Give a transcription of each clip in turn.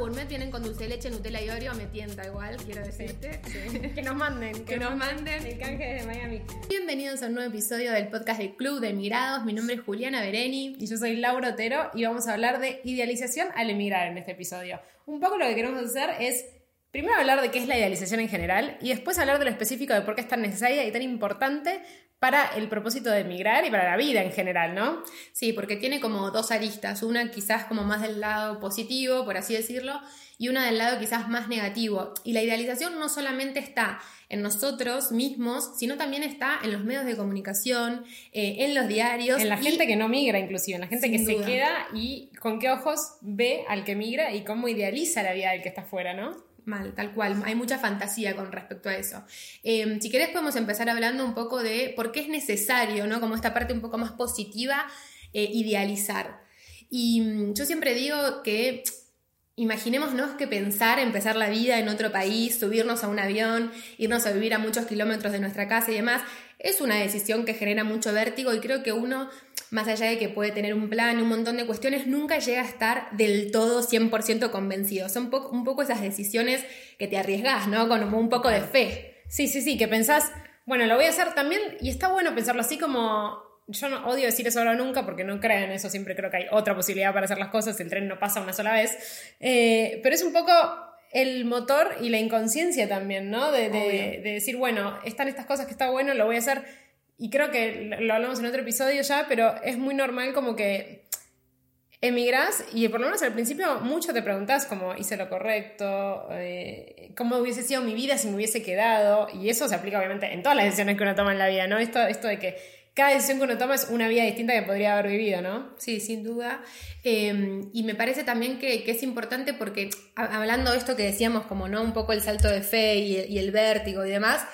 gourmet vienen con dulce de leche, Nutella y Oreo, me tienta igual, quiero decirte. Que nos manden. Que nos manden. El canje desde Miami. Bienvenidos a un nuevo episodio del podcast del Club de Emigrados. Mi nombre es Juliana Bereni. Y yo soy Laura Otero y vamos a hablar de idealización al emigrar en este episodio. Un poco lo que queremos hacer es primero hablar de qué es la idealización en general y después hablar de lo específico de por qué es tan necesaria y tan importante para el propósito de emigrar y para la vida en general, ¿no? Sí, porque tiene como dos aristas, una quizás como más del lado positivo, por así decirlo, y una del lado quizás más negativo. Y la idealización no solamente está en nosotros mismos, sino también está en los medios de comunicación, eh, en los diarios. En la gente que no migra, inclusive, en la gente que se queda y con qué ojos ve al que migra y cómo idealiza la vida del que está afuera, ¿no? Mal, tal cual. Hay mucha fantasía con respecto a eso. Em, si querés podemos empezar hablando un poco de por qué es necesario, ¿no? Como esta parte un poco más positiva, eh, idealizar. Y mm, yo siempre digo que imaginémonos que pensar empezar la vida en otro país, subirnos a un avión, irnos a vivir a muchos kilómetros de nuestra casa y demás, es una decisión que genera mucho vértigo y creo que uno más allá de que puede tener un plan y un montón de cuestiones, nunca llega a estar del todo 100% convencido. Son un poco esas decisiones que te arriesgas, ¿no? Con un poco de fe. Sí, sí, sí, que pensás, bueno, lo voy a hacer también, y está bueno pensarlo así como yo no odio decir eso ahora nunca porque no creo en eso, siempre creo que hay otra posibilidad para hacer las cosas, el tren no pasa una sola vez, eh, pero es un poco el motor y la inconsciencia también, ¿no? De, de, decir, bueno, están estas cosas que está bueno, lo voy a hacer y creo que lo hablamos en otro episodio ya, pero es muy normal como que emigras y por lo menos al principio mucho te preguntas como hice lo correcto, eh, cómo hubiese sido mi vida si me hubiese quedado, y eso se aplica obviamente en todas las decisiones que uno toma en la vida, ¿no? Esto, esto de que cada decisión que uno toma es una vida distinta que podría haber vivido, ¿no? Sí, sin duda. Em, y me parece también que, es importante porque hablando de esto que decíamos, como no un poco el salto de fe y el vértigo y demás,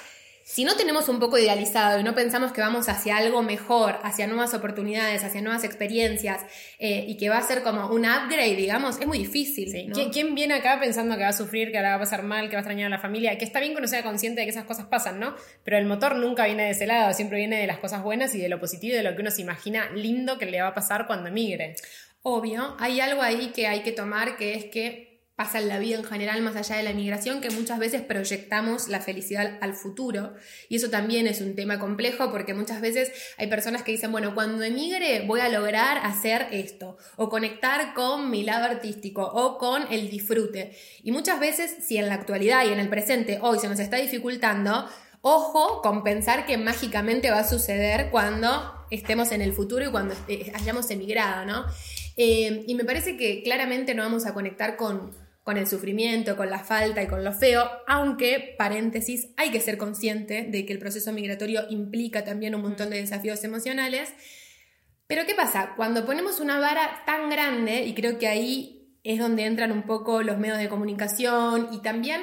si no tenemos un poco idealizado y no pensamos que vamos hacia algo mejor, hacia nuevas oportunidades, hacia nuevas experiencias eh, y que va a ser como un upgrade, digamos, es muy difícil. ¿Quién, viene acá pensando que va a sufrir, que ahora va a pasar mal, que va a extrañar a la familia? Que está bien que uno sea consciente de que esas cosas pasan, ¿no? Pero el motor nunca viene de ese lado, siempre viene de las cosas buenas y de lo positivo y de lo que uno se imagina lindo que le va a pasar cuando emigre. Obvio, hay algo ahí que hay que tomar que es que pasa en la vida en general más allá de la migración, que muchas veces proyectamos la felicidad al futuro. Y eso también es un tema complejo porque muchas veces hay personas que dicen, bueno, cuando emigre voy a lograr hacer esto, o conectar con mi lado artístico, o con el disfrute. Y muchas veces, si en la actualidad y en el presente hoy se nos está dificultando, ojo con pensar que mágicamente va a suceder cuando estemos en el futuro y cuando hayamos emigrado, ¿no? Eh, y me parece que claramente no vamos a conectar con con el sufrimiento, con la falta y con lo feo, aunque, paréntesis, hay que ser consciente de que el proceso migratorio implica también un montón de desafíos emocionales. Pero ¿qué pasa? Cuando ponemos una vara tan grande, y creo que ahí es donde entran un poco los medios de comunicación y también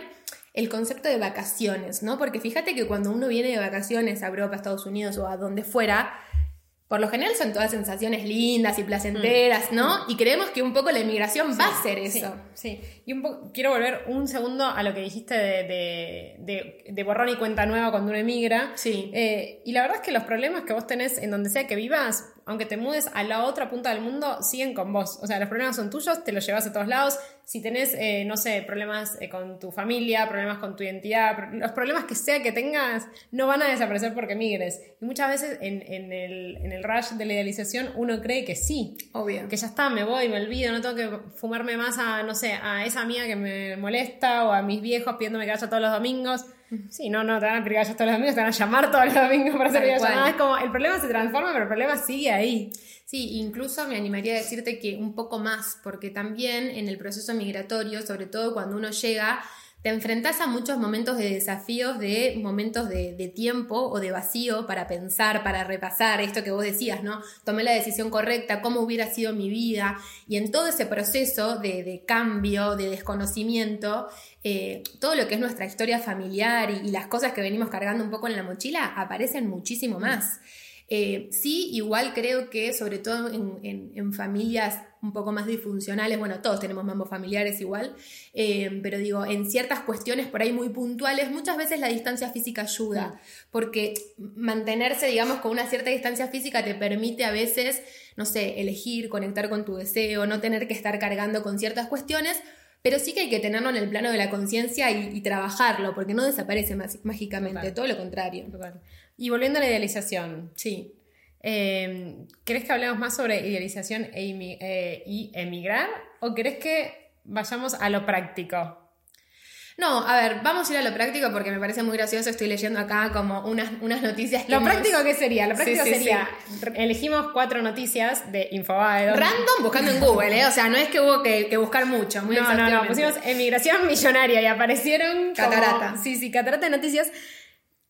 el concepto de vacaciones, ¿no? Porque fíjate que cuando uno viene de vacaciones a Europa, a Estados Unidos o a donde fuera, por lo general son todas sensaciones lindas y placenteras, ¿no? Y creemos que un poco la inmigración va a ser eso. Sí, y un poco, quiero volver un segundo a lo que dijiste de, de, de, borrón y cuenta nueva cuando uno emigra. Sí. Eh, y la verdad es que los problemas que vos tenés en donde sea que vivas, aunque te mudes a la otra punta del mundo, siguen con vos. O sea, los problemas son tuyos, te los llevas a todos lados. Si tenés, eh, no sé, problemas eh, con tu familia, problemas con tu identidad, los problemas que sea que tengas, no van a desaparecer porque migres. Y muchas veces en, en, el, en el rush de la idealización uno cree que sí. Obvio. Que ya está, me voy, me olvido, no tengo que fumarme más a, no sé, a esa mía que me molesta o a mis viejos pidiéndome que vaya todos los domingos. Sí, no, no, te van a pedir todos los domingos, te van a llamar todos los domingos para hacer videollamadas. Es como, el problema se transforma, pero el problema sigue ahí. Sí, incluso me animaría a decirte que un poco más, porque también en el proceso migratorio, sobre todo cuando uno llega te enfrentas a muchos momentos de desafíos, de momentos de, tiempo o de vacío para pensar, para repasar esto que vos decías, ¿no? Tomé la decisión correcta, cómo hubiera sido mi vida. Y en todo ese proceso de, cambio, de desconocimiento, eh, todo lo que es nuestra historia familiar y, las cosas que venimos cargando un poco en la mochila aparecen muchísimo más. Eh, sí, igual creo que sobre todo en, familias un poco más disfuncionales, bueno, todos tenemos mambos familiares igual, eh, pero digo, en ciertas cuestiones por ahí muy puntuales, muchas veces la distancia física ayuda, mm. porque mantenerse, digamos, con una cierta distancia física te permite a veces, no sé, elegir, conectar con tu deseo, no tener que estar cargando con ciertas cuestiones, pero sí que hay que tenerlo en el plano de la conciencia y, trabajarlo, porque no desaparece mágicamente, todo lo contrario. Y volviendo a la idealización, sí. Eh, ¿Crees que hablemos más sobre idealización e eh, y emigrar? ¿O crees que vayamos a lo práctico? No, a ver, vamos a ir a lo práctico porque me parece muy gracioso. Estoy leyendo acá como unas, unas noticias que. ¿Lo práctico qué sería? Lo práctico sería. Elegimos cuatro noticias de Infobae. Random buscando en Google, ¿eh? O sea, no es que hubo que, buscar mucho. Muy no, no, no. Pusimos emigración millonaria y aparecieron. Catarata. sí, sí, catarata de noticias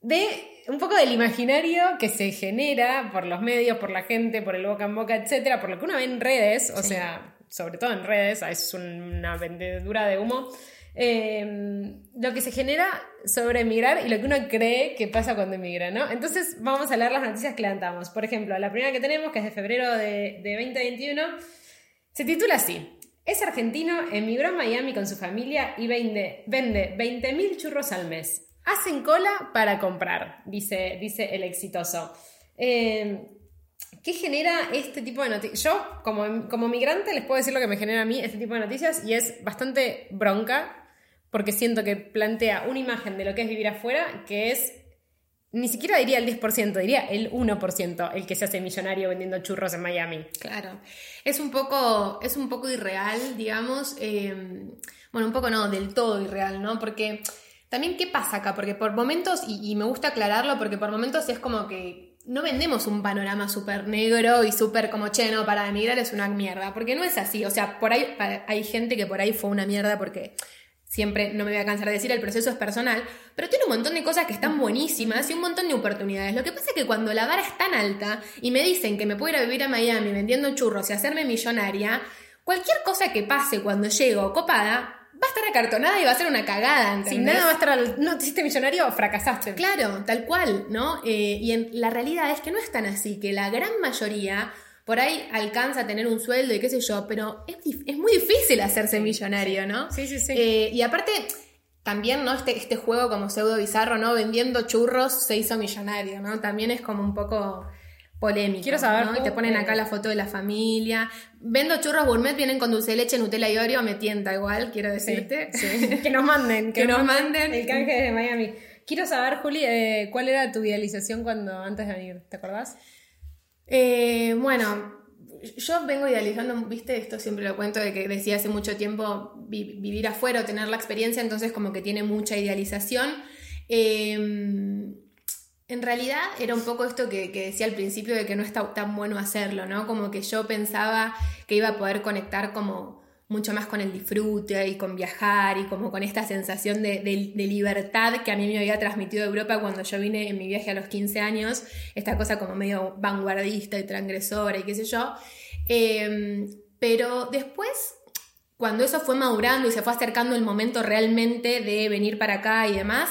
de un poco del imaginario que se genera por los medios, por la gente, por el boca en boca, etcétera, por lo que uno ve en redes, o sea, sobre todo en redes, es una vendedura de humo Em, lo que se genera sobre emigrar y lo que uno cree que pasa cuando emigra, ¿no? Entonces vamos a leer las noticias que levantamos. Por ejemplo, la primera que tenemos, que es de febrero de, 2021, se titula así. Es argentino, emigró a Miami con su familia y vende, vende 20.000 churros al mes. Hacen cola para comprar, dice, dice el exitoso. Em, ¿Qué genera este tipo de noticias? Yo, como, como migrante, les puedo decir lo que me genera a mí este tipo de noticias y es bastante bronca porque siento que plantea una imagen de lo que es vivir afuera que es, ni siquiera diría el 10%, diría el 1% el que se hace millonario vendiendo churros en Miami. Claro, es un poco, es un poco irreal, digamos, em, bueno, un poco no, del todo irreal, ¿no? Porque también, ¿qué pasa acá? Porque por momentos, y, me gusta aclararlo, porque por momentos es como que no vendemos un panorama súper negro y súper como, che, no, para emigrar es una mierda, porque no es así, o sea, por ahí hay gente que por ahí fue una mierda porque siempre no me voy a cansar de decir, el proceso es personal, pero tiene un montón de cosas que están buenísimas y un montón de oportunidades. Lo que pasa es que cuando la vara es tan alta y me dicen que me puedo ir a vivir a Miami vendiendo churros y hacerme millonaria, cualquier cosa que pase cuando llego copada va a estar acartonada y va a ser una cagada. Sin nada va a estar, no te hiciste millonario, fracasaste. Claro, tal cual, ¿no? Eh, y en, la realidad es que no es tan así, que la gran mayoría por ahí alcanza a tener un sueldo y qué sé yo, pero es, es muy difícil hacerse millonario, ¿no? Sí, sí, sí. Eh, y aparte, también, ¿no? Este, este juego como pseudo bizarro, ¿no? Vendiendo churros se hizo millonario, ¿no? También es como un poco polémico. Quiero saber. ¿no? Y te ponen acá la foto de la familia. Vendo churros gourmet, vienen con dulce de leche, Nutella y Oreo, me tienta igual, quiero decirte. que nos manden. Que, nos manden. El canje de Miami. Quiero saber, Juli, eh, ¿cuál era tu idealización cuando antes de venir? ¿Te acordás? Eh, bueno, yo vengo idealizando, viste, esto siempre lo cuento, de que decía hace mucho tiempo vivir afuera o tener la experiencia, entonces como que tiene mucha idealización. Em, en realidad era un poco esto que, decía al principio de que no está tan bueno hacerlo, ¿no? Como que yo pensaba que iba a poder conectar como mucho más con el disfrute y con viajar y como con esta sensación de, libertad que a mí me había transmitido Europa cuando yo vine en mi viaje a los 15 años, esta cosa como medio vanguardista y transgresora y qué sé yo. Em, pero después, cuando eso fue madurando y se fue acercando el momento realmente de venir para acá y demás,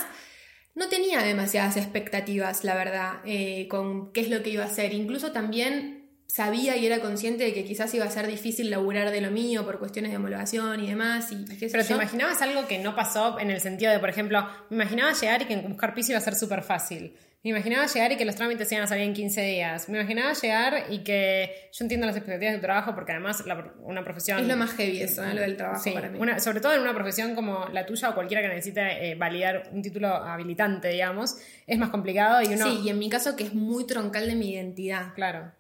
no tenía demasiadas expectativas, la verdad, eh, con qué es lo que iba a hacer. Incluso también sabía y era consciente de que quizás iba a ser difícil laburar de lo mío por cuestiones de homologación y demás. Y, Pero te imaginabas algo que no pasó en el sentido de, por ejemplo, me imaginaba llegar y que buscar piso iba a ser súper fácil. Me imaginaba llegar y que los trámites iban a salir en 15 días. Me imaginaba llegar y que yo entiendo las expectativas de trabajo porque además una profesión... Es lo más heavy eso, lo del trabajo para mí. sobre todo en una profesión como la tuya o cualquiera que necesite eh, validar un título habilitante, digamos, es más complicado y uno... Sí, y en mi caso que es muy troncal de mi identidad. Claro.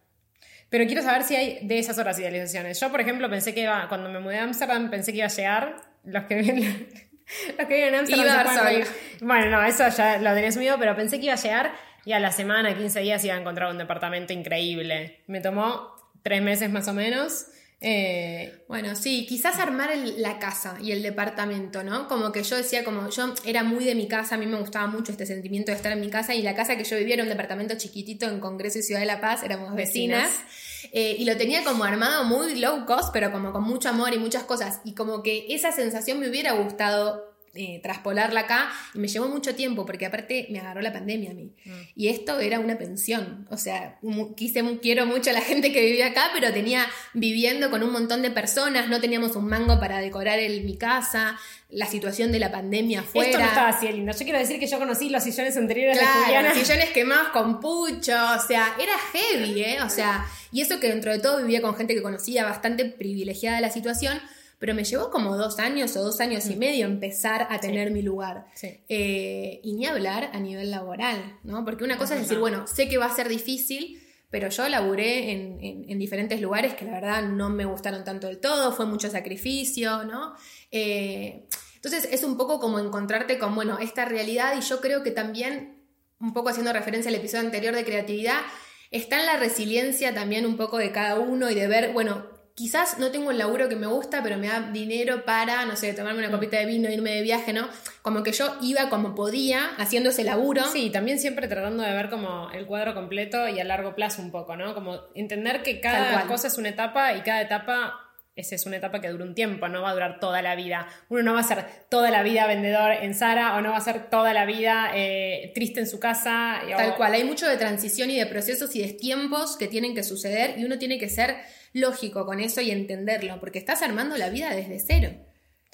Pero quiero saber si hay de esas otras idealizaciones. Yo, por ejemplo, pensé que iba, cuando me mudé a Amsterdam, pensé que iba a llegar los que viven, los que viven en Amsterdam. Bueno, no, eso ya lo tenía asumido, pero pensé que iba a llegar y a la semana, 15 días, iba a encontrar un departamento increíble. Me tomó tres meses más o menos. Eh, bueno, sí, quizás armar la casa y el departamento, ¿no? Como que yo decía, como yo era muy de mi casa, a mí me gustaba mucho este sentimiento de estar en mi casa y la casa que yo vivía era un departamento chiquitito en Congreso y Ciudad de la Paz, éramos vecinas, eh, y lo tenía como armado muy low cost, pero como con mucho amor y muchas cosas, y como que esa sensación me hubiera gustado eh, traspolarla acá y me llevó mucho tiempo porque aparte me agarró la pandemia a mí. Mm. Y esto era una pensión. O sea, quise, quiero mucho a la gente que vivía acá, pero tenía viviendo con un montón de personas, no teníamos un mango para decorar el, mi casa, la situación de la pandemia afuera. Esto no estaba así lindo. Yo quiero decir que yo conocí los sillones anteriores de Juliana. sillones quemados con pucho, o sea, era heavy, ¿eh? O sea, y eso que dentro de todo vivía con gente que conocía bastante privilegiada la situación, pero me llevó como dos años o dos años y medio empezar a tener mi lugar. Sí. Eh, y ni hablar a nivel laboral, ¿no? Porque una cosa es decir, bueno, sé que va a ser difícil, pero yo laburé en, en- en diferentes lugares que la verdad no me gustaron tanto del todo, fue mucho sacrificio, ¿no? Eh, entonces es un poco como encontrarte con, bueno, esta realidad y yo creo que también, un poco haciendo referencia al episodio anterior de creatividad, está en la resiliencia también un poco de cada uno y de ver, bueno, quizás no tengo el laburo que me gusta, pero me da dinero para, no sé, tomarme una copita de vino, irme de viaje, ¿no? Como que yo iba como podía, haciendo ese laburo. Sí, también siempre tratando de ver como el cuadro completo y a largo plazo un poco, ¿no? Como entender que cada cosa es una etapa y cada etapa esa es una etapa que dura un tiempo, no va a durar toda la vida. Uno no va a ser toda la vida vendedor en Sara o no va a ser toda la vida eh, triste en su casa. y- Tal o- cual, hay mucho de transición y de procesos y de tiempos que tienen que suceder y uno tiene que ser lógico con eso y entenderlo, porque estás armando la vida desde cero,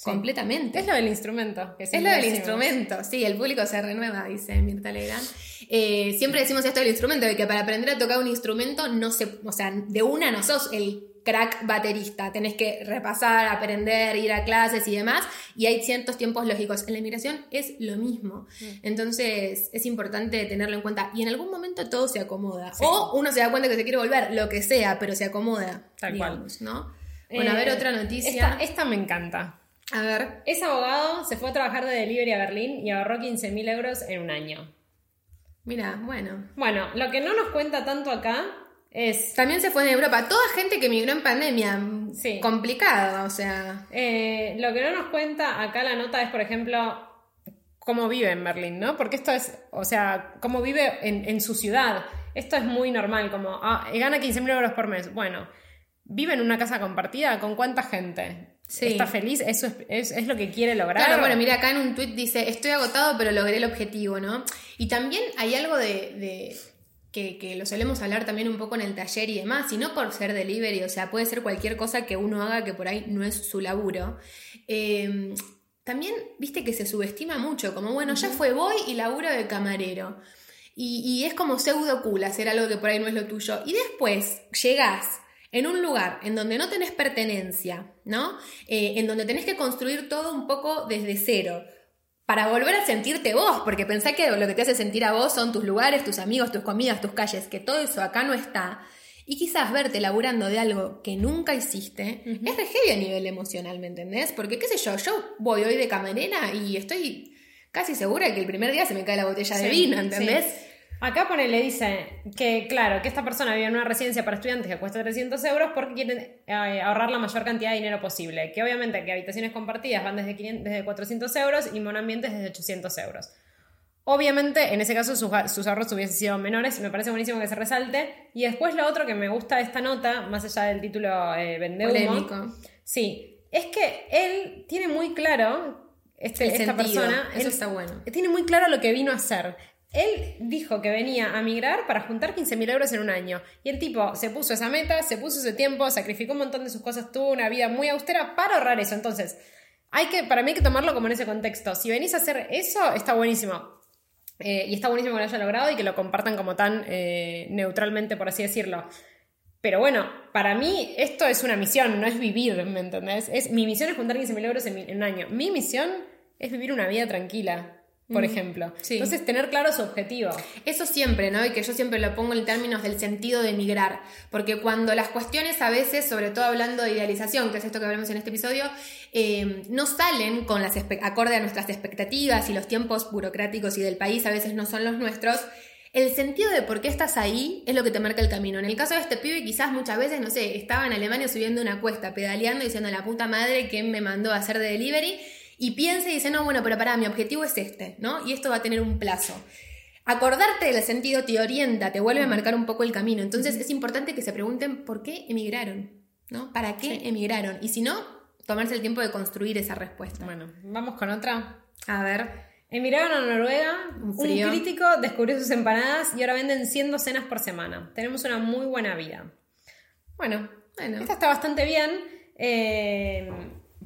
completamente. Es lo del instrumento. que Es lo del instrumento, sí, el público se renueva, dice Mirta Legrand. Eh, siempre decimos esto del instrumento, de que para aprender a tocar un instrumento no se, o sea, de una no sos el crack baterista, tenés que repasar, aprender, ir a clases y demás, y hay ciertos tiempos lógicos. En la inmigración es lo mismo, entonces es importante tenerlo en cuenta, y en algún momento todo se acomoda, Sí. o uno se da cuenta que se quiere volver, lo que sea, pero se acomoda, Tal cual. ¿no? Bueno, a ver Eh, otra noticia. Esta, esta me encanta. A ver, Es abogado, se fue a trabajar de delivery a Berlín y ahorró 15.000 euros en un año. mira, bueno. Bueno, lo que no nos cuenta tanto acá es También se fue en Europa. Toda gente que emigró en pandemia. Sí. Complicada, o sea. Eh, lo que no nos cuenta acá la nota es, por ejemplo, cómo vive en Berlín, ¿no? Porque esto es, o sea, cómo vive en, en su ciudad. Esto es muy normal, como, ah, gana 15.000 euros por mes. Bueno, vive en una casa compartida, ¿con cuánta gente? Sí. ¿Está feliz? ¿Eso es, es- es lo que quiere lograr? Claro, bueno, mira, acá en un tuit dice, estoy agotado, pero logré el objetivo, ¿no? Y también hay algo de, de- que, que lo solemos hablar también un poco en el taller y demás, y no por ser delivery, o sea, puede ser cualquier cosa que uno haga que por ahí no es su laburo. Eh, también, viste que se subestima mucho, como, bueno, ya fue, voy y laburo de camarero. Y, y es como pseudo cool hacer algo que por ahí no es lo tuyo. Y después llegás en un lugar en donde no tenés pertenencia, ¿no? Eh, en donde tenés que construir todo un poco desde cero. Para volver a sentirte vos, porque pensá que lo que te hace sentir a vos son tus lugares, tus amigos, tus comidas, tus calles, que todo eso acá no está. Y quizás verte laburando de algo que nunca hiciste es re heavy a nivel emocional, ¿me entendés? Porque, qué sé yo, yo voy hoy de camarera y estoy casi segura que el primer día se me cae la botella de vino, ¿entendés? sí. Acá pone, le dice que, claro, que esta persona vive en una residencia para estudiantes que cuesta 300 euros porque quieren eh, ahorrar la mayor cantidad de dinero posible. Que obviamente que habitaciones compartidas van desde, 500 desde 400 euros y monoambientes desde 800 euros. Obviamente, en ese caso, sus, sus ahorros hubiesen sido menores me parece buenísimo que se resalte. Y después lo otro que me gusta de esta nota, más allá del título eh, Polémico. Sí, es que él tiene muy claro, este, esta sentido, persona, eso él está bueno. tiene muy claro lo que vino a hacer. Él dijo que venía a migrar para juntar 15.000 euros en un año. Y el tipo se puso esa meta, se puso ese tiempo, sacrificó un montón de sus cosas, tuvo una vida muy austera para ahorrar eso. Entonces, hay que, para mí hay que tomarlo como en ese contexto. Si venís a hacer eso, está buenísimo. Eh, y está buenísimo que lo haya logrado y que lo compartan como tan eh, neutralmente, por así decirlo. Pero bueno, para mí esto es una misión, no es vivir, ¿me entendés? Es, mi misión es juntar 15.000 euros en, un año. Mi misión es vivir una vida tranquila, por ejemplo. sí. Entonces, tener claro su objetivo. Eso siempre, ¿no? Y que yo siempre lo pongo en términos del sentido de emigrar. Porque cuando las cuestiones a veces, sobre todo hablando de idealización, que es esto que hablamos en este episodio, eh, no salen con las acorde a nuestras expectativas y los tiempos burocráticos y del país a veces no son los nuestros. El sentido de por qué estás ahí es lo que te marca el camino. En el caso de este pibe, quizás muchas veces, no sé, estaba en Alemania subiendo una cuesta, pedaleando, diciendo la puta madre que me mandó a hacer de delivery, y piensa y dice, no, bueno, pero pará, mi objetivo es este, ¿no? Y esto va a tener un plazo. Acordarte del sentido te orienta, te vuelve a marcar un poco el camino. Entonces es importante que se pregunten por qué emigraron, ¿no? ¿Para qué emigraron? Y si no, tomarse el tiempo de construir esa respuesta. Bueno, vamos con otra. A ver, Emigraron a Noruega, Un un, crítico descubrió sus empanadas y ahora venden 100 docenas por semana. Tenemos una muy buena vida. Bueno, bueno, esta está bastante bien. Eh,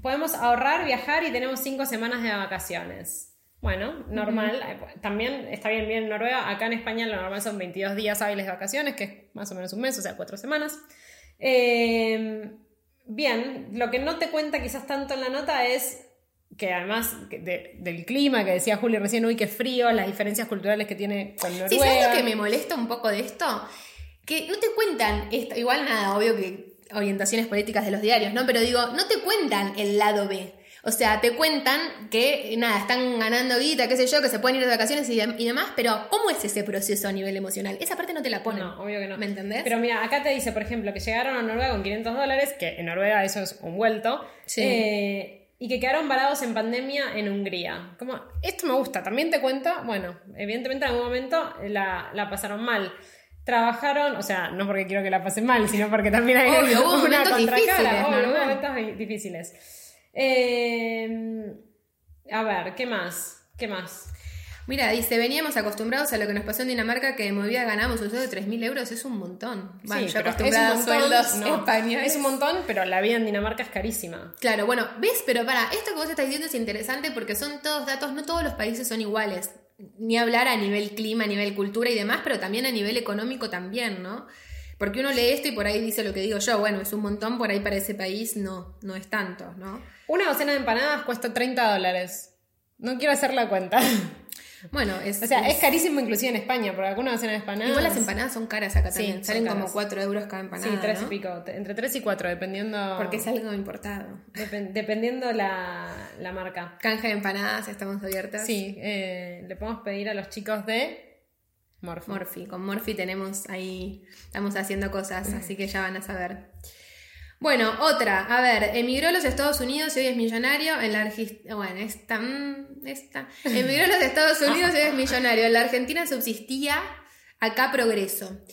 podemos ahorrar, viajar y tenemos 5 semanas de vacaciones. Bueno, normal. Eh, También está bien bien en Noruega. Acá en España lo normal son 22 días hábiles de vacaciones, que es más o menos un mes, o sea, 4 semanas. Eh, bien, lo que no te cuenta quizás tanto en la nota es que además del clima que decía Julio recién, uy, qué frío, las diferencias culturales que tiene con Noruega. Sí, ¿sabes lo que me molesta un poco de esto? Que no te cuentan esto, igual nada, obvio que orientaciones políticas de los diarios, ¿no? Pero digo, no te cuentan el lado B. O sea, te cuentan que, nada, están ganando guita, qué sé yo, que se pueden ir de vacaciones y, demás, pero ¿cómo es ese proceso a nivel emocional? Esa parte no te la ponen. No, obvio que no. ¿Me entendés? Pero mira, acá te dice, por ejemplo, que llegaron a Noruega con 500 dólares, que en Noruega eso es un vuelto. Sí. Eh, y que quedaron varados en pandemia en Hungría. Como, esto me gusta. También te cuenta, bueno, evidentemente en algún momento la, la pasaron mal trabajaron, o sea, no porque quiero que la pasen mal, sino porque también hay una contracara, hubo momentos difíciles. Eh, a ver, ¿qué más? ¿Qué más? Mira, dice, veníamos acostumbrados a lo que nos pasó en Dinamarca, que de movida ganamos un sueldo de 3.000 euros, es un montón. Bueno, yo acostumbrada a sueldos españoles. Es un montón, pero la vida en Dinamarca es carísima. Claro, bueno, ¿ves? Pero para, esto que vos estás diciendo es interesante porque son todos datos, no todos los países son iguales. Ni hablar a nivel clima, a nivel cultura y demás, pero también a nivel económico también, ¿no? Porque uno lee esto y por ahí dice lo que digo yo, bueno, es un montón, por ahí para ese país no, no es tanto, ¿no? Una docena de empanadas cuesta 30 dólares. No quiero hacer la cuenta. Bueno, es, o sea, es, carísimo inclusive en España, porque algunas docena de empanadas. Igual las empanadas son caras acá también. Salen como 4 euros cada empanada. Sí, 3 y pico. Entre 3 y 4, dependiendo. Porque es algo importado. dependiendo la, la, marca. Canja de empanadas, estamos abiertas. Sí, eh, le podemos pedir a los chicos de Morphy. Morphy. Con Morphy tenemos ahí, estamos haciendo cosas, así que ya van a saber. Bueno, otra, a ver, emigró a los Estados Unidos y hoy es millonario en la Argentina. Bueno, esta, esta. Emigró a los Estados Unidos y hoy es millonario. En la Argentina subsistía acá progreso.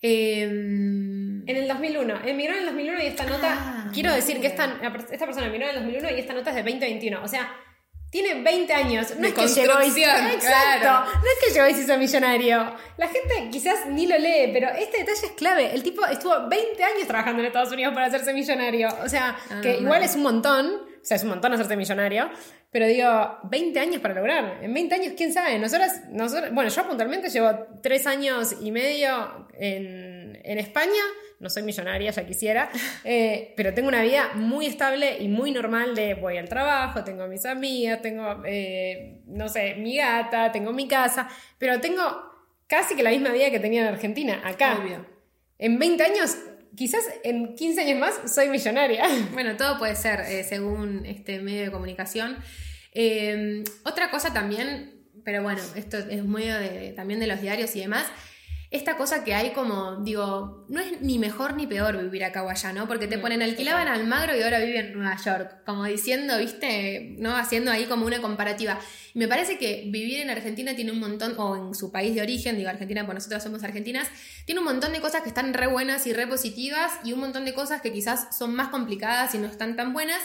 Em, en el 2001, emigró en el 2001 y esta nota, ah, quiero decir que esta, esta persona emigró en el 2001 y esta nota es de 2021. O sea, tiene 20 años. No es que llegó y Claro. No es que llegó y se hizo millonario. La gente quizás ni lo lee, pero este detalle es clave. El tipo estuvo 20 años trabajando en Estados Unidos para hacerse millonario. O sea, ah, que igual es un montón. O sea, es un montón hacerse millonario. Pero digo, 20 años para lograr. En 20 años, quién sabe. Nosotras, nosotros, bueno, yo puntualmente llevo 3 años y medio en, en España no soy millonaria, ya quisiera, eh, pero tengo una vida muy estable y muy normal de voy al trabajo, tengo mis amigas, tengo, eh, no sé, mi gata, tengo mi casa, pero tengo casi que la misma vida que tenía en Argentina, acá. En 20 años quizás en 15 años más soy millonaria. Bueno, todo puede ser eh, según este medio de comunicación. otra cosa también, pero bueno, esto es medio de, también de los diarios y demás, esta cosa que hay como, digo, no es ni mejor ni peor vivir acá o allá, ¿no? Porque te mm, ponen, alquilaban Almagro y ahora viven en Nueva York, como diciendo, viste, ¿no? Haciendo ahí como una comparativa. Y me parece que vivir en Argentina tiene un montón, o en su país de origen, digo Argentina, porque nosotros somos argentinas, tiene un montón de cosas que están re buenas y re positivas y un montón de cosas que quizás son más complicadas y no están tan buenas.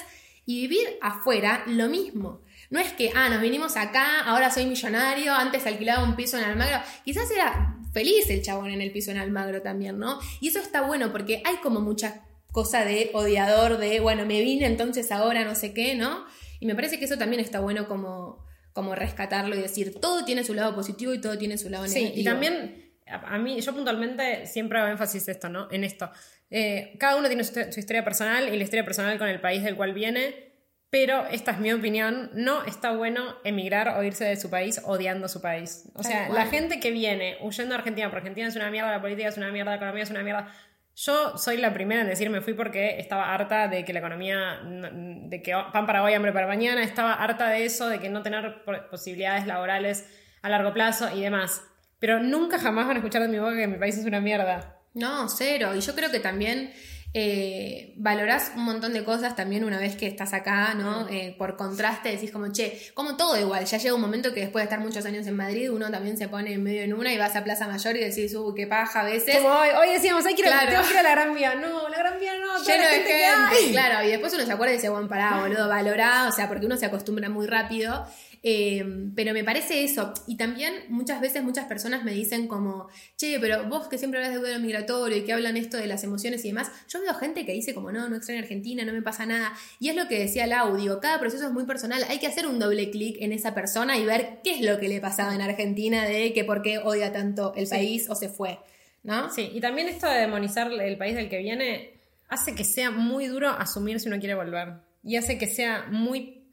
Y vivir afuera, lo mismo. No es que, ah, nos vinimos acá, ahora soy millonario, antes alquilaba un piso en Almagro. Quizás era feliz el chabón en el piso en Almagro también, ¿no? Y eso está bueno porque hay como mucha cosa de odiador, de, bueno, me vine entonces ahora no sé qué, ¿no? Y me parece que eso también está bueno como, como rescatarlo y decir, todo tiene su lado positivo y todo tiene su lado negativo. Sí, y también, a mí, yo puntualmente siempre hago énfasis esto, ¿no? En esto. Eh, cada uno tiene su, su historia personal y la historia personal con el país del cual viene pero esta es mi opinión, no está bueno emigrar o irse de su país odiando su país. O sea, la gente que viene huyendo a Argentina, porque Argentina es una mierda, la política es una mierda, la economía es una mierda. Yo soy la primera en decir me fui porque estaba harta de que la economía, de que pan para hoy, hambre para mañana, estaba harta de eso, de que no tener posibilidades laborales a largo plazo y demás. Pero nunca jamás van a escuchar de mi boca que mi país es una mierda. No, cero. Y yo creo que también eh, valorás un montón de cosas también una vez que estás acá, ¿no? Eh, por contraste decís como, che, como todo igual, ya llega un momento que después de estar muchos años en Madrid, uno también se pone en medio en una y vas a Plaza Mayor y decís, uh, qué paja a veces. Como hoy, hoy decíamos, hay que ir, a, la Gran Vía, no, la Gran Vía no, la gente, gente. Claro, y después uno se acuerda y dice, bueno, pará, boludo, valorá, o sea, porque uno se acostumbra muy rápido Em, pero me parece eso. Y también muchas veces muchas personas me dicen como, che, pero vos que siempre hablas de duelo migratorio y que hablan esto de las emociones y demás, yo veo gente que dice como, no, no extraño Argentina, no me pasa nada. Y es lo que decía el audio, cada proceso es muy personal, hay que hacer un doble clic en esa persona y ver qué es lo que le pasaba en Argentina de que por qué odia tanto el país o se fue. ¿No? Sí, y también esto de demonizar el país del que viene, hace que sea muy duro asumir si uno quiere volver. Y hace que sea muy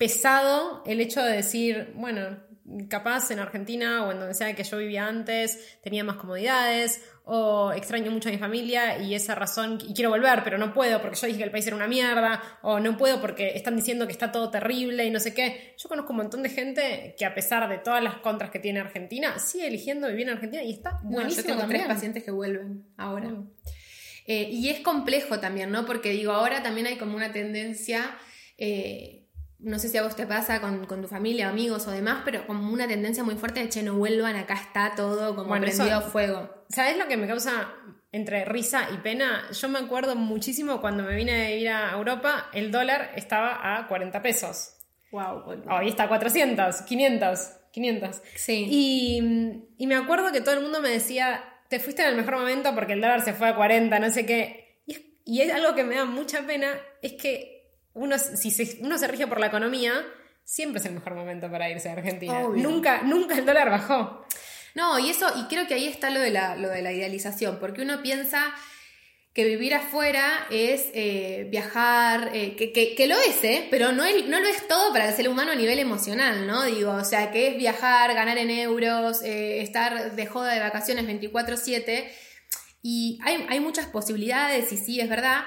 pesado el hecho de decir, bueno, capaz en Argentina o en donde sea que yo vivía antes tenía más comodidades o extraño mucho a mi familia y esa razón y quiero volver pero no puedo porque yo dije que el país era una mierda o no puedo porque están diciendo que está todo terrible y no sé qué. Yo conozco un montón de gente que a pesar de todas las contras que tiene Argentina sigue eligiendo vivir en Argentina y está buenísimo yo tengo también. tres pacientes que vuelven ahora. Mm. Eh, y es complejo también, ¿no? Porque digo, ahora también hay como una tendencia, eh, no sé si a vos te pasa con, con tu familia, amigos o demás, pero como una tendencia muy fuerte de, che, no vuelvan, acá está todo como Bueno, prendido eso- fuego. ¿Sabes lo que me causa entre risa y pena? Yo me acuerdo muchísimo cuando me vine a vivir a Europa, el dólar estaba a 40 pesos. Wow. Hoy está a 400, 500, 500. Sí. Y, y me acuerdo que todo el mundo me decía, te fuiste en el mejor momento porque el dólar se fue a 40, no sé qué. Y es algo que me da mucha pena, es que uno, si se, uno se rige por la economía, siempre es el mejor momento para irse a Argentina. Obvio. Nunca, nunca el dólar bajó. No, y eso, y creo que ahí está lo de la, lo de la idealización, porque uno piensa que vivir afuera es eh, viajar, eh, que, que- que lo es, ¿eh? pero no, es- no lo es todo para el ser humano a nivel emocional, ¿no? Digo, o sea, que es viajar, ganar en euros, estar de joda de vacaciones 24/7, y hay, hay muchas posibilidades, y sí, es verdad,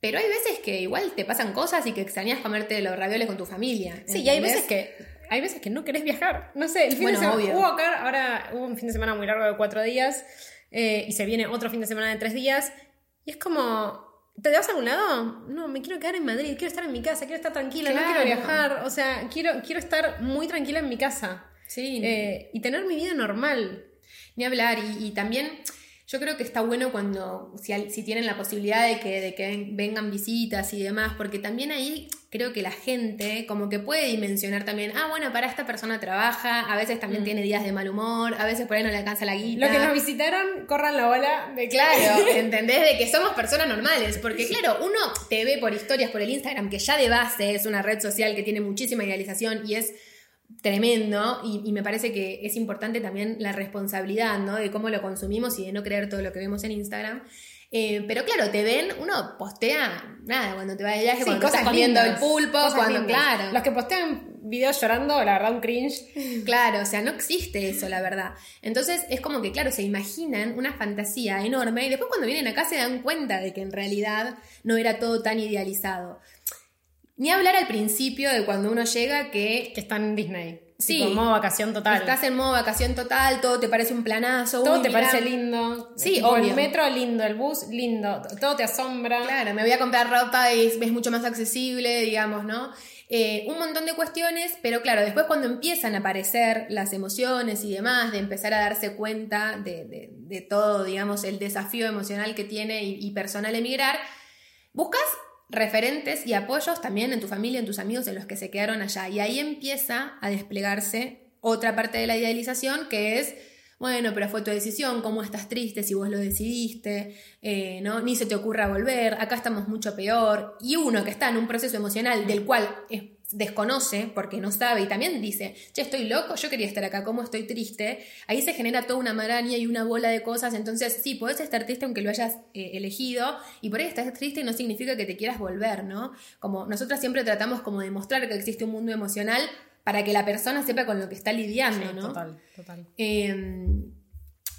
pero hay veces que igual te pasan cosas y que extrañas comerte los ravioles con tu familia. Sí, y hay ¿entendés? veces que hay veces que no querés viajar. No sé, el fin Bueno, de semana hubo acá, ahora hubo un fin de semana muy largo de cuatro días eh, y se viene otro fin de semana de tres días y es como, ¿te vas a algún lado? No, me quiero quedar en Madrid, quiero estar en mi casa, quiero estar tranquila, no Claro. quiero viajar, o sea, quiero, quiero estar muy tranquila en mi casa Sí. eh, y tener mi vida normal. Ni hablar, y, y también yo creo que está bueno cuando, si, tienen la posibilidad de que, de que ven- vengan visitas y demás, porque también ahí creo que la gente como que puede dimensionar también, ah, bueno, para esta persona trabaja, a veces también Mm. tiene días de mal humor, a veces por ahí no le alcanza la guita. Lo que nos visitaron, corran la bola de Claro, ¿entendés? De que somos personas normales, porque claro, uno te ve por historias por el Instagram, que ya de base es una red social que tiene muchísima idealización y es tremendo, y, y me parece que es importante también la responsabilidad, ¿no? De cómo lo consumimos y de no creer todo lo que vemos en Instagram. Eh, pero claro, te ven, uno postea, nada, cuando te va de viaje, Sí, cuando estás comiendo lindas, el pulpo, cuando, lindas. claro. Los que postean videos llorando, la verdad, un cringe. Claro, o sea, no existe eso, la verdad. Entonces es como que, claro, se imaginan una fantasía enorme y después cuando vienen acá se dan cuenta de que en realidad no era todo tan idealizado. Ni hablar al principio de cuando uno llega que Que están en Disney. Sí. Tipo, modo vacación total. estás en modo vacación total, todo te parece un planazo. Todo uy, te mirá. parece lindo. Sí, obvio. El metro lindo, el bus lindo, todo te asombra. Claro, me voy a comprar ropa y es, es mucho más accesible, digamos, ¿no? Eh, un montón de cuestiones, pero claro, después cuando empiezan a aparecer las emociones y demás, de empezar a darse cuenta de, de- de todo, digamos, el desafío emocional que tiene y, y personal emigrar, buscas referentes y apoyos también en tu familia, en tus amigos, en los que se quedaron allá. Y ahí empieza a desplegarse otra parte de la idealización que es, bueno, pero fue tu decisión, ¿cómo estás triste si vos lo decidiste? Eh, ¿no? Ni se te ocurra volver, acá estamos mucho peor. Y uno que está en un proceso emocional del cual eh, desconoce porque no sabe y también dice, che, estoy loco, yo quería estar acá, ¿cómo estoy triste? Ahí se genera toda una maraña y una bola de cosas, entonces sí, podés estar triste aunque lo hayas eh, elegido y por ahí estás triste no significa que te quieras volver, ¿no? Como nosotras siempre tratamos como de mostrar que existe un mundo emocional para que la persona sepa con lo que está lidiando, Sí, ¿no? Total, total. Eh,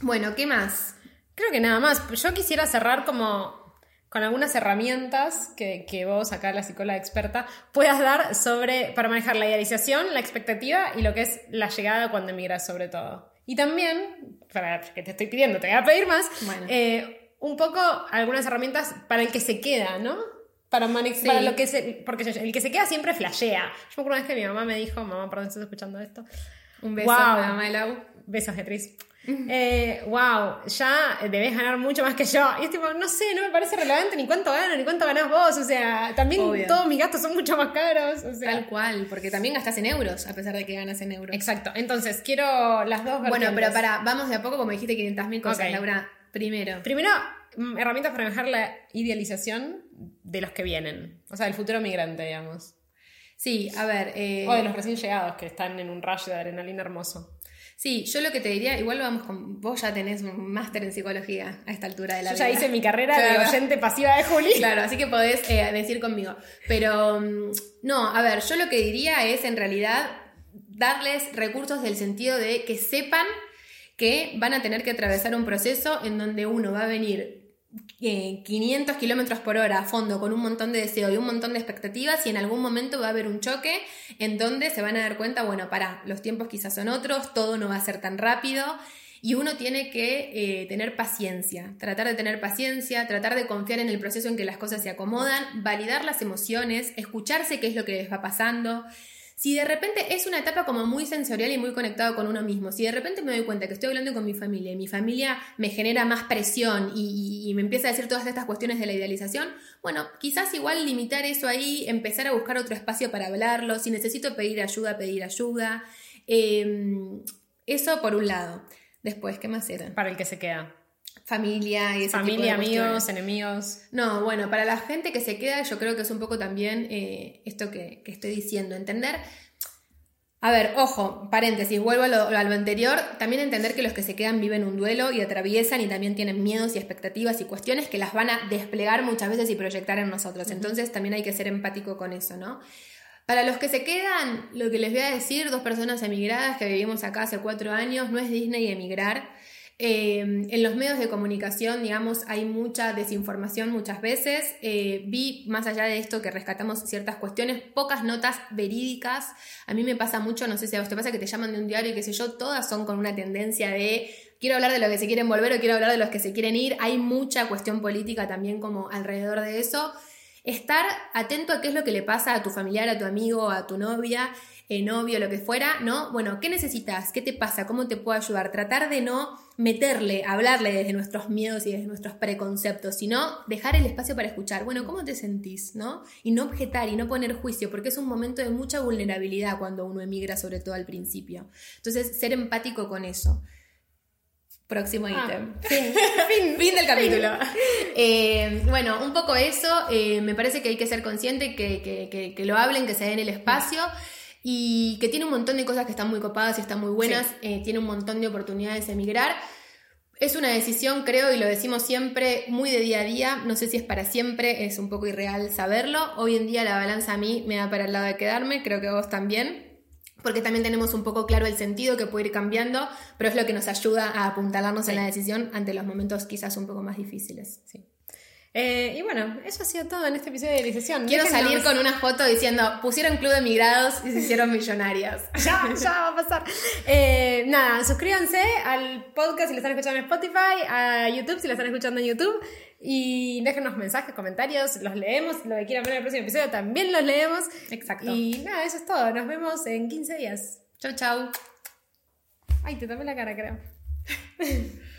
bueno, ¿qué más? Creo que nada más. Yo quisiera cerrar como con algunas herramientas que, que vos, acá la psicóloga experta, puedas dar sobre para manejar la idealización, la expectativa y lo que es la llegada cuando emigras sobre todo. Y también, para que te estoy pidiendo, te voy a pedir más, Bueno. eh, un poco algunas herramientas para el que se queda, ¿no? Para, Sí. para lo que se... Porque el que se queda siempre flashea. Yo me acuerdo una vez que mi mamá me dijo, mamá, perdón, estás escuchando esto. Un beso, Wow. mamá de Lau. Besos, Beatriz. Eh, wow, ya debes ganar mucho más que yo. Y es tipo, no sé, no me parece relevante ni cuánto gano, ni cuánto ganás vos. O sea, también Obvio. todos mis gastos son mucho más caros. O sea, Tal cual, porque también gastas en euros, a pesar de que ganas en euros. Exacto. Entonces, quiero las dos Bueno, vertientes. pero para, vamos de a poco, como dijiste 500.000 cosas. Laura. Primero. Primero, mm, herramientas para manejar la idealización de los que vienen. O sea, del futuro migrante, digamos. Sí, a ver. eh, O de los recién llegados que están en un rush de adrenalina hermoso. Sí, yo lo que te diría, igual lo vamos con. Vos ya tenés un máster en psicología a esta altura de la Yo vida. ya hice mi carrera Claro. de oyente pasiva de Juli. Claro, así que podés eh, decir conmigo. Pero mm, no, a ver, yo lo que diría es en realidad darles recursos del sentido de que sepan que van a tener que atravesar un proceso en donde uno va a venir 500 kilómetros por hora a fondo con un montón de deseo y un montón de expectativas y en algún momento va a haber un choque en donde se van a dar cuenta, bueno, para, los tiempos quizás son otros, todo no va a ser tan rápido y uno tiene que eh, tener paciencia, tratar de tener paciencia, tratar de confiar en el proceso en que las cosas se acomodan, validar las emociones, escucharse qué es lo que les va pasando. Si de repente es una etapa como muy sensorial y muy conectado con uno mismo, si de repente me doy cuenta que estoy hablando con mi familia y mi familia me genera más presión y, me empieza a decir todas estas cuestiones de la idealización, bueno, quizás igual limitar eso ahí, empezar a buscar otro espacio para hablarlo, si necesito pedir ayuda, pedir ayuda. Eh, eso por un lado. Después, ¿qué más era? Para el que se queda. Familia y ese tipo de Familia, amigos, enemigos. No, bueno, para la gente que se queda, yo creo que es un poco también eh, esto que, que estoy diciendo, entender. A ver, ojo, paréntesis, vuelvo a lo, a lo anterior, también entender que los que se quedan viven un duelo y atraviesan y también tienen miedos y expectativas y cuestiones que las van a desplegar muchas veces y proyectar en nosotros. Entonces también hay que ser empático con eso, ¿no? Para los que se quedan, lo que les voy a decir, dos personas emigradas que vivimos acá hace cuatro años, no es Disney emigrar. Eh, en los medios de comunicación, digamos, hay mucha desinformación muchas veces. Eh, vi, más allá de esto, que rescatamos ciertas cuestiones, pocas notas verídicas. A mí me pasa mucho, no sé si a vos te pasa que te llaman de un diario y qué sé yo, todas son con una tendencia de quiero hablar de los que se quieren volver o quiero hablar de los que se quieren ir. Hay mucha cuestión política también como alrededor de eso. Estar atento a qué es lo que le pasa a tu familiar, a tu amigo, a tu novia, eh, novio, lo que fuera, ¿no? Bueno, ¿qué necesitas? ¿Qué te pasa? ¿Cómo te puedo ayudar? Tratar de no meterle, hablarle desde nuestros miedos y desde nuestros preconceptos, sino dejar el espacio para escuchar. Bueno, ¿cómo te sentís? ¿No? Y no objetar y no poner juicio, porque es un momento de mucha vulnerabilidad cuando uno emigra, sobre todo al principio. Entonces, ser empático con eso. Próximo Ah, ítem. fin. Fin, fin del capítulo. Eh, bueno, un poco eso. eh, me parece que hay que ser consciente, que, que- que- que lo hablen, que se den el espacio. Y que tiene un montón de cosas que están muy copadas y están muy buenas. eh, tiene un montón de oportunidades de emigrar. Es una decisión, creo, y lo decimos siempre, muy de día a día. No sé si es para siempre, es un poco irreal saberlo. Hoy en día la balanza a mí me da para el lado de quedarme, creo que a vos también porque también tenemos un poco claro el sentido que puede ir cambiando, pero es lo que nos ayuda a apuntalarnos en la decisión ante los momentos quizás un poco más difíciles. Sí. Eh, y bueno, eso ha sido todo en este episodio de Idealización. Quiero salir con una foto diciendo, pusieron club de emigrados y se hicieron millonarias. Ya, ya va a pasar. Eh, nada, suscríbanse al podcast si lo están escuchando en Spotify, a YouTube si lo están escuchando en YouTube. Y déjenos mensajes, comentarios, los leemos. Lo que quieran ver en el próximo episodio también los leemos. Exacto. Y nada, eso es todo. Nos vemos en 15 días. Chau, chau. Ay, te tapé la cara, creo.